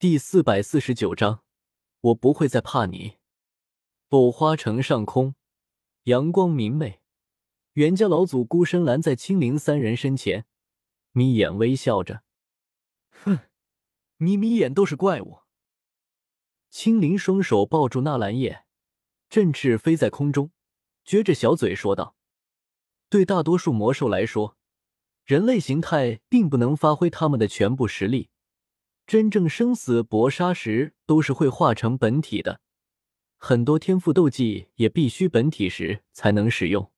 第四百四十九章，我不会再怕你。藕花城上空，阳光明媚，袁家老祖孤身拦在青灵三人身前，眯眼微笑着：“哼，眯眯眼都是怪物。”青灵双手抱住纳兰叶，振翅飞在空中，撅着小嘴说道：“对大多数魔兽来说，人类形态并不能发挥他们的全部实力。”真正生死搏杀时，都是会化成本体的。很多天赋斗技也必须本体时才能使用。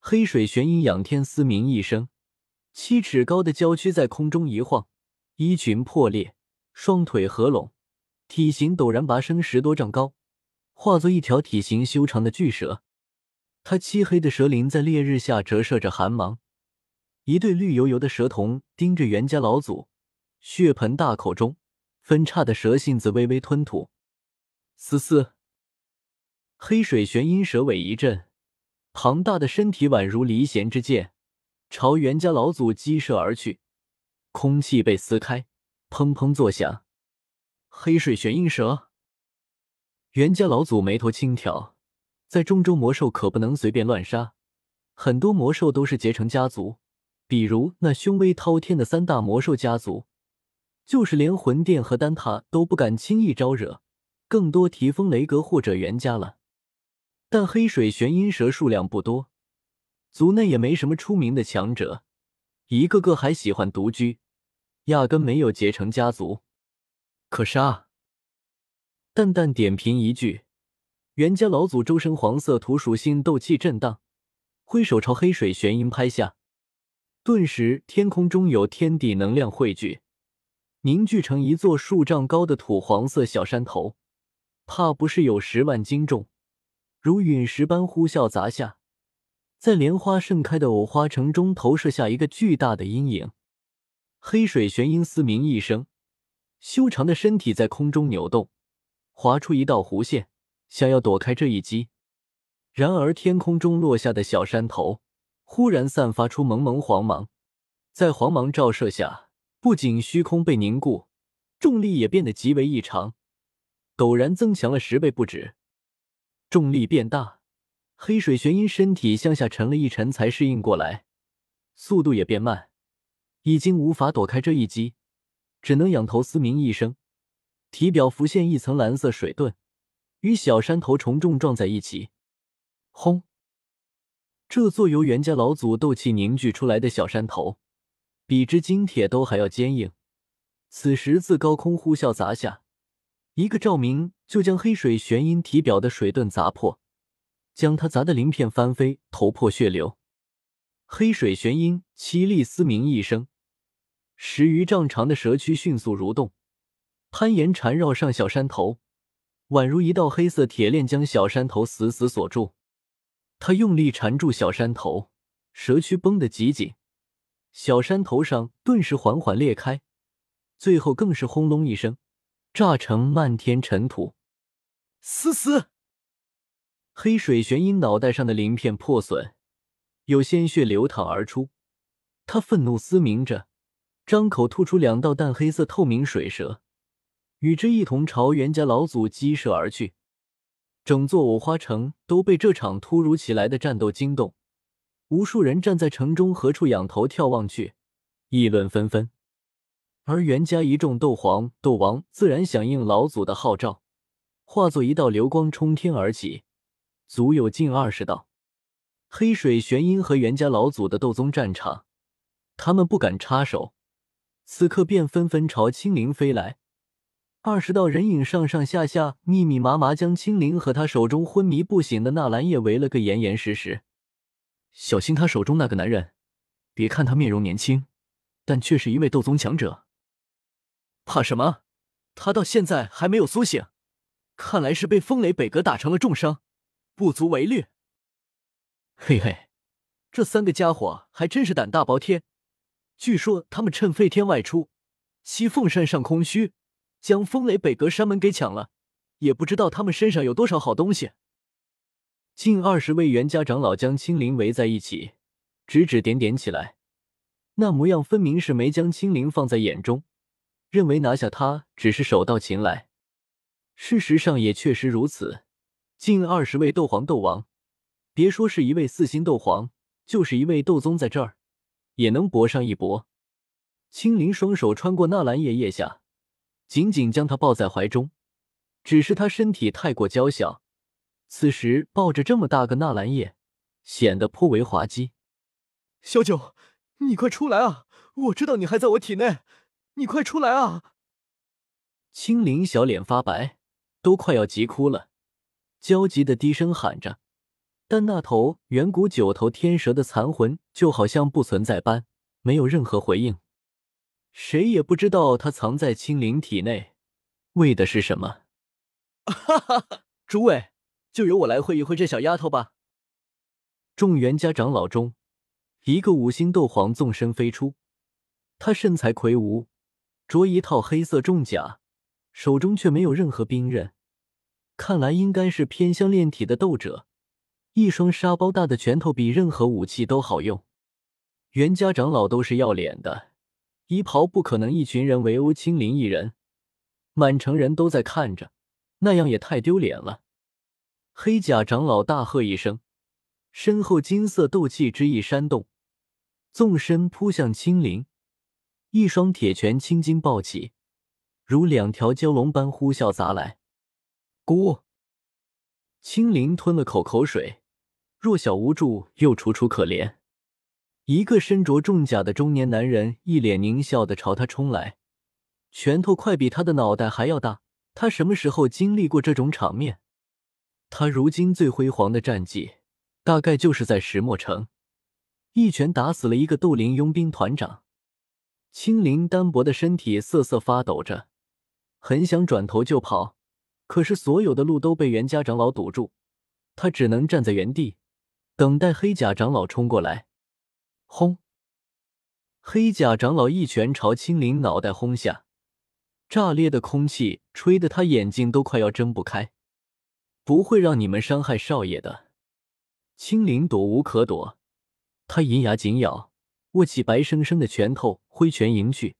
黑水玄阴仰天嘶鸣一声，七尺高的娇躯在空中一晃，衣裙破裂，双腿合拢，体型陡然拔升十多丈高，化作一条体型修长的巨蛇。它漆黑的蛇鳞在烈日下折射着寒芒，一对绿油油的蛇瞳盯着袁家老祖。血盆大口中，分叉的蛇信子微微吞吐。嘶嘶，黑水玄阴蛇尾一震，庞大的身体宛如离弦之箭，朝袁家老祖击射而去。空气被撕开，砰砰作响。黑水玄阴蛇，袁家老祖眉头轻挑，在中州魔兽可不能随便乱杀，很多魔兽都是结成家族，比如那凶威滔天的三大魔兽家族。就是连魂殿和丹塔都不敢轻易招惹，更多提风雷阁或者袁家了。但黑水玄阴蛇数量不多，族内也没什么出名的强者，一个个还喜欢独居，压根没有结成家族。可杀！淡淡点评一句，袁家老祖周身黄色土属性斗气震荡，挥手朝黑水玄阴拍下，顿时天空中有天地能量汇聚。凝聚成一座数丈高的土黄色小山头，怕不是有十万斤重，如陨石般呼啸砸下，在莲花盛开的藕花城中投射下一个巨大的阴影。黑水玄阴嘶鸣一声，修长的身体在空中扭动，划出一道弧线，想要躲开这一击。然而天空中落下的小山头忽然散发出蒙蒙黄芒，在黄芒照射下。不仅虚空被凝固，重力也变得极为异常，陡然增强了十倍不止。重力变大，黑水玄阴身体向下沉了一沉才适应过来，速度也变慢，已经无法躲开这一击，只能仰头嘶鸣一声，体表浮现一层蓝色水盾，与小山头重重撞在一起。轰！这座由袁家老祖斗气凝聚出来的小山头。比之金铁都还要坚硬，此时自高空呼啸砸下，一个照明就将黑水玄阴体表的水盾砸破，将他砸得鳞片翻飞，头破血流。黑水玄阴凄厉嘶鸣一声，十余丈长的蛇躯迅速蠕动，攀岩缠绕上小山头，宛如一道黑色铁链将小山头死死锁住。他用力缠住小山头，蛇躯绷得极紧。小山头上顿时缓缓裂开，最后更是轰隆一声，炸成漫天尘土。嘶嘶！黑水玄阴脑袋上的鳞片破损，有鲜血流淌而出。他愤怒嘶鸣着，张口吐出两道淡黑色透明水蛇，与之一同朝袁家老祖激射而去。整座五花城都被这场突如其来的战斗惊动。无数人站在城中何处，仰头眺望去，议论纷纷。而袁家一众斗皇、斗王自然响应老祖的号召，化作一道流光冲天而起，足有近二十道。黑水玄阴和袁家老祖的斗宗战场，他们不敢插手，此刻便纷纷朝青灵飞来。二十道人影上上下下、密密麻麻，将青灵和他手中昏迷不醒的纳兰叶围了个严严实实。小心他手中那个男人！别看他面容年轻，但却是一位斗宗强者。怕什么？他到现在还没有苏醒，看来是被风雷北阁打成了重伤，不足为虑。嘿嘿，这三个家伙还真是胆大包天。据说他们趁废天外出，西凤山上空虚，将风雷北阁山门给抢了。也不知道他们身上有多少好东西。近二十位袁家长老将青灵围在一起，指指点点起来，那模样分明是没将青灵放在眼中，认为拿下他只是手到擒来。事实上也确实如此，近二十位斗皇、斗王，别说是一位四星斗皇，就是一位斗宗在这儿，也能搏上一搏。青灵双手穿过纳兰叶腋下，紧紧将他抱在怀中。只是他身体太过娇小，此时抱着这么大个纳兰叶，显得颇为滑稽。小九，你快出来啊！我知道你还在我体内，你快出来啊！青灵小脸发白，都快要急哭了，焦急的低声喊着，但那头远古九头天蛇的残魂就好像不存在般，没有任何回应。谁也不知道他藏在青灵体内，为的是什么。哈哈哈！诸位，就由我来会一会这小丫头吧。众袁家长老中，一个五星斗皇纵身飞出，他身材魁梧，着一套黑色重甲，手中却没有任何兵刃，看来应该是偏向炼体的斗者。一双沙包大的拳头比任何武器都好用。袁家长老都是要脸的，衣袍不可能一群人围殴青灵一人，满城人都在看着。那样也太丢脸了！黑甲长老大喝一声，身后金色斗气之意煽动，纵身扑向青灵，一双铁拳青筋暴起，如两条蛟龙般呼啸砸来。咕！青灵吞了口口水，弱小无助又楚楚可怜。一个身着重甲的中年男人一脸狞笑的朝他冲来，拳头快比他的脑袋还要大。他什么时候经历过这种场面？他如今最辉煌的战绩，大概就是在石墨城，一拳打死了一个斗灵佣兵团长。青灵单薄的身体瑟瑟发抖着，很想转头就跑，可是所有的路都被袁家长老堵住，他只能站在原地，等待黑甲长老冲过来。轰！黑甲长老一拳朝青灵脑袋轰下。炸裂的空气吹得他眼睛都快要睁不开，不会让你们伤害少爷的。青灵躲无可躲，他银牙紧咬，握起白生生的拳头，挥拳迎去。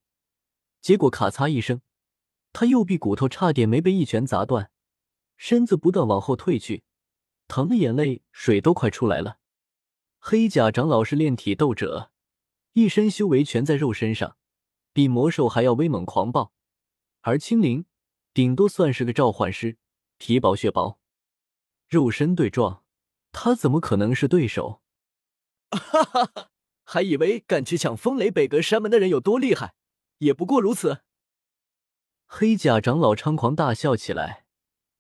结果咔嚓一声，他右臂骨头差点没被一拳砸断，身子不断往后退去，疼的眼泪水都快出来了。黑甲长老是炼体斗者，一身修为全在肉身上，比魔兽还要威猛狂暴。而青灵顶多算是个召唤师，皮薄血薄，肉身对撞，他怎么可能是对手？哈哈哈！还以为敢去抢风雷北阁山门的人有多厉害，也不过如此。黑甲长老猖狂大笑起来，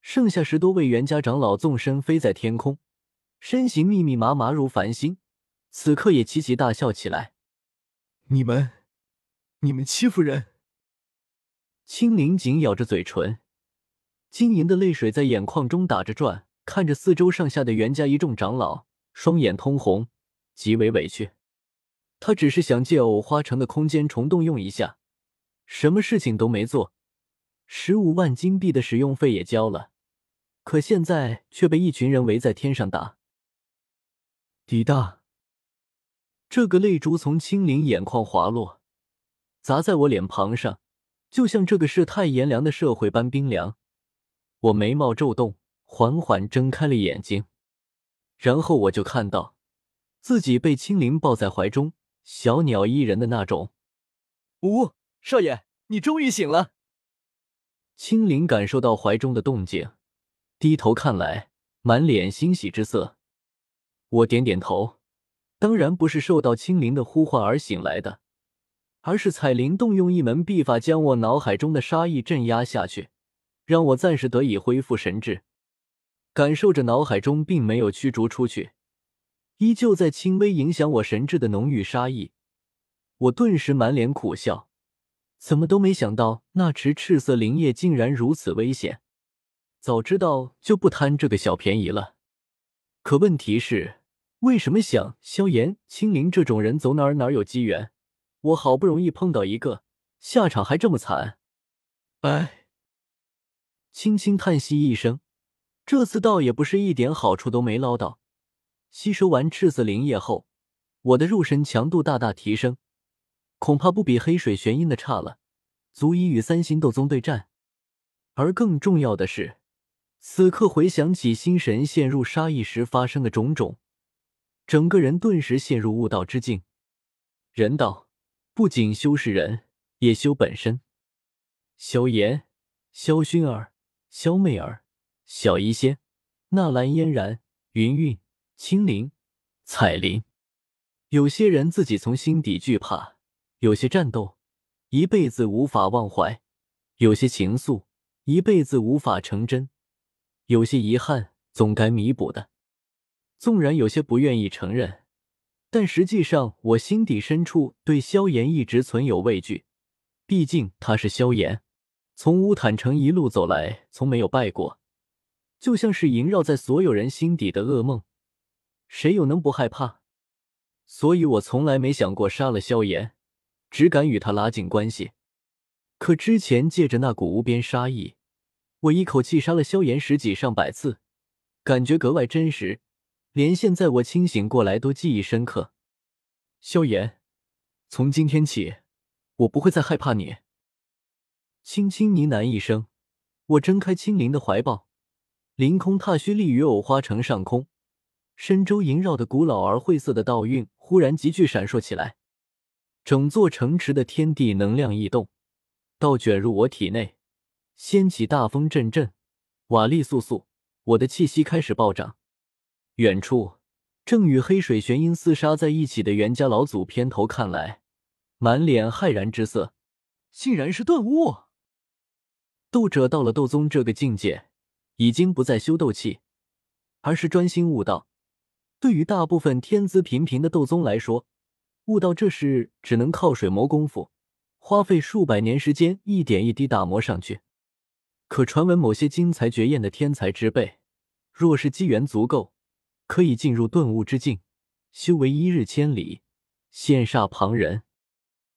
剩下十多位袁家长老纵身飞在天空，身形密密麻麻如繁星，此刻也齐齐大笑起来。你们，你们欺负人！青灵紧咬着嘴唇，晶莹的泪水在眼眶中打着转，看着四周上下的袁家一众长老，双眼通红，极为委屈。他只是想借藕花城的空间虫洞用一下，什么事情都没做，十五万金币的使用费也交了，可现在却被一群人围在天上打。滴答，这个泪珠从青灵眼眶滑落，砸在我脸庞上。就像这个世态炎凉的社会般冰凉，我眉毛皱动，缓缓睁开了眼睛，然后我就看到自己被青灵抱在怀中，小鸟依人的那种。呜，少爷，你终于醒了。青灵感受到怀中的动静，低头看来，满脸欣喜之色。我点点头，当然不是受到青灵的呼唤而醒来的。而是彩铃动用一门秘法，将我脑海中的杀意镇压下去，让我暂时得以恢复神智。感受着脑海中并没有驱逐出去，依旧在轻微影响我神智的浓郁杀意，我顿时满脸苦笑。怎么都没想到那池赤色灵液竟然如此危险，早知道就不贪这个小便宜了。可问题是，为什么想萧炎、青灵这种人走哪儿哪儿有机缘？我好不容易碰到一个，下场还这么惨，哎！轻轻叹息一声，这次倒也不是一点好处都没捞到。吸收完赤色灵液后，我的肉身强度大大提升，恐怕不比黑水玄阴的差了。足以与三星斗宗对战。而更重要的是，此刻回想起心神陷入杀意时发生的种种，整个人顿时陷入悟道之境。人道不仅修世人，也修本身。萧炎、萧薰儿、萧媚儿、小医仙、纳兰嫣然、云韵、青灵、彩铃，有些人自己从心底惧怕，有些战斗一辈子无法忘怀，有些情愫一辈子无法成真，有些遗憾总该弥补的。纵然有些不愿意承认，但实际上我心底深处对萧炎一直存有畏惧，毕竟他是萧炎。从乌坦城一路走来，从没有败过，就像是萦绕在所有人心底的噩梦，谁又能不害怕？所以我从来没想过杀了萧炎，只敢与他拉近关系。可之前借着那股无边杀意，我一口气杀了萧炎十几上百次，感觉格外真实，连现在我清醒过来都记忆深刻。萧炎，从今天起，我不会再害怕你。轻轻呢喃一声，我睁开青灵的怀抱，凌空踏虚立于藕花城上空，身周萦绕的古老而晦涩的道韵忽然急剧闪烁起来，整座城池的天地能量异动，倒卷入我体内，掀起大风阵阵，瓦砾簌簌，我的气息开始暴涨。远处正与黑水玄鹰厮杀在一起的袁家老祖偏头看来，满脸骇然之色，竟然是顿悟。斗者到了斗宗这个境界，已经不再修斗气，而是专心悟道。对于大部分天资平平的斗宗来说，悟道这事只能靠水磨功夫，花费数百年时间，一点一滴打磨上去。可传闻某些惊才绝艳的天才之辈，若是机缘足够，可以进入顿悟之境，修为一日千里，羡煞旁人。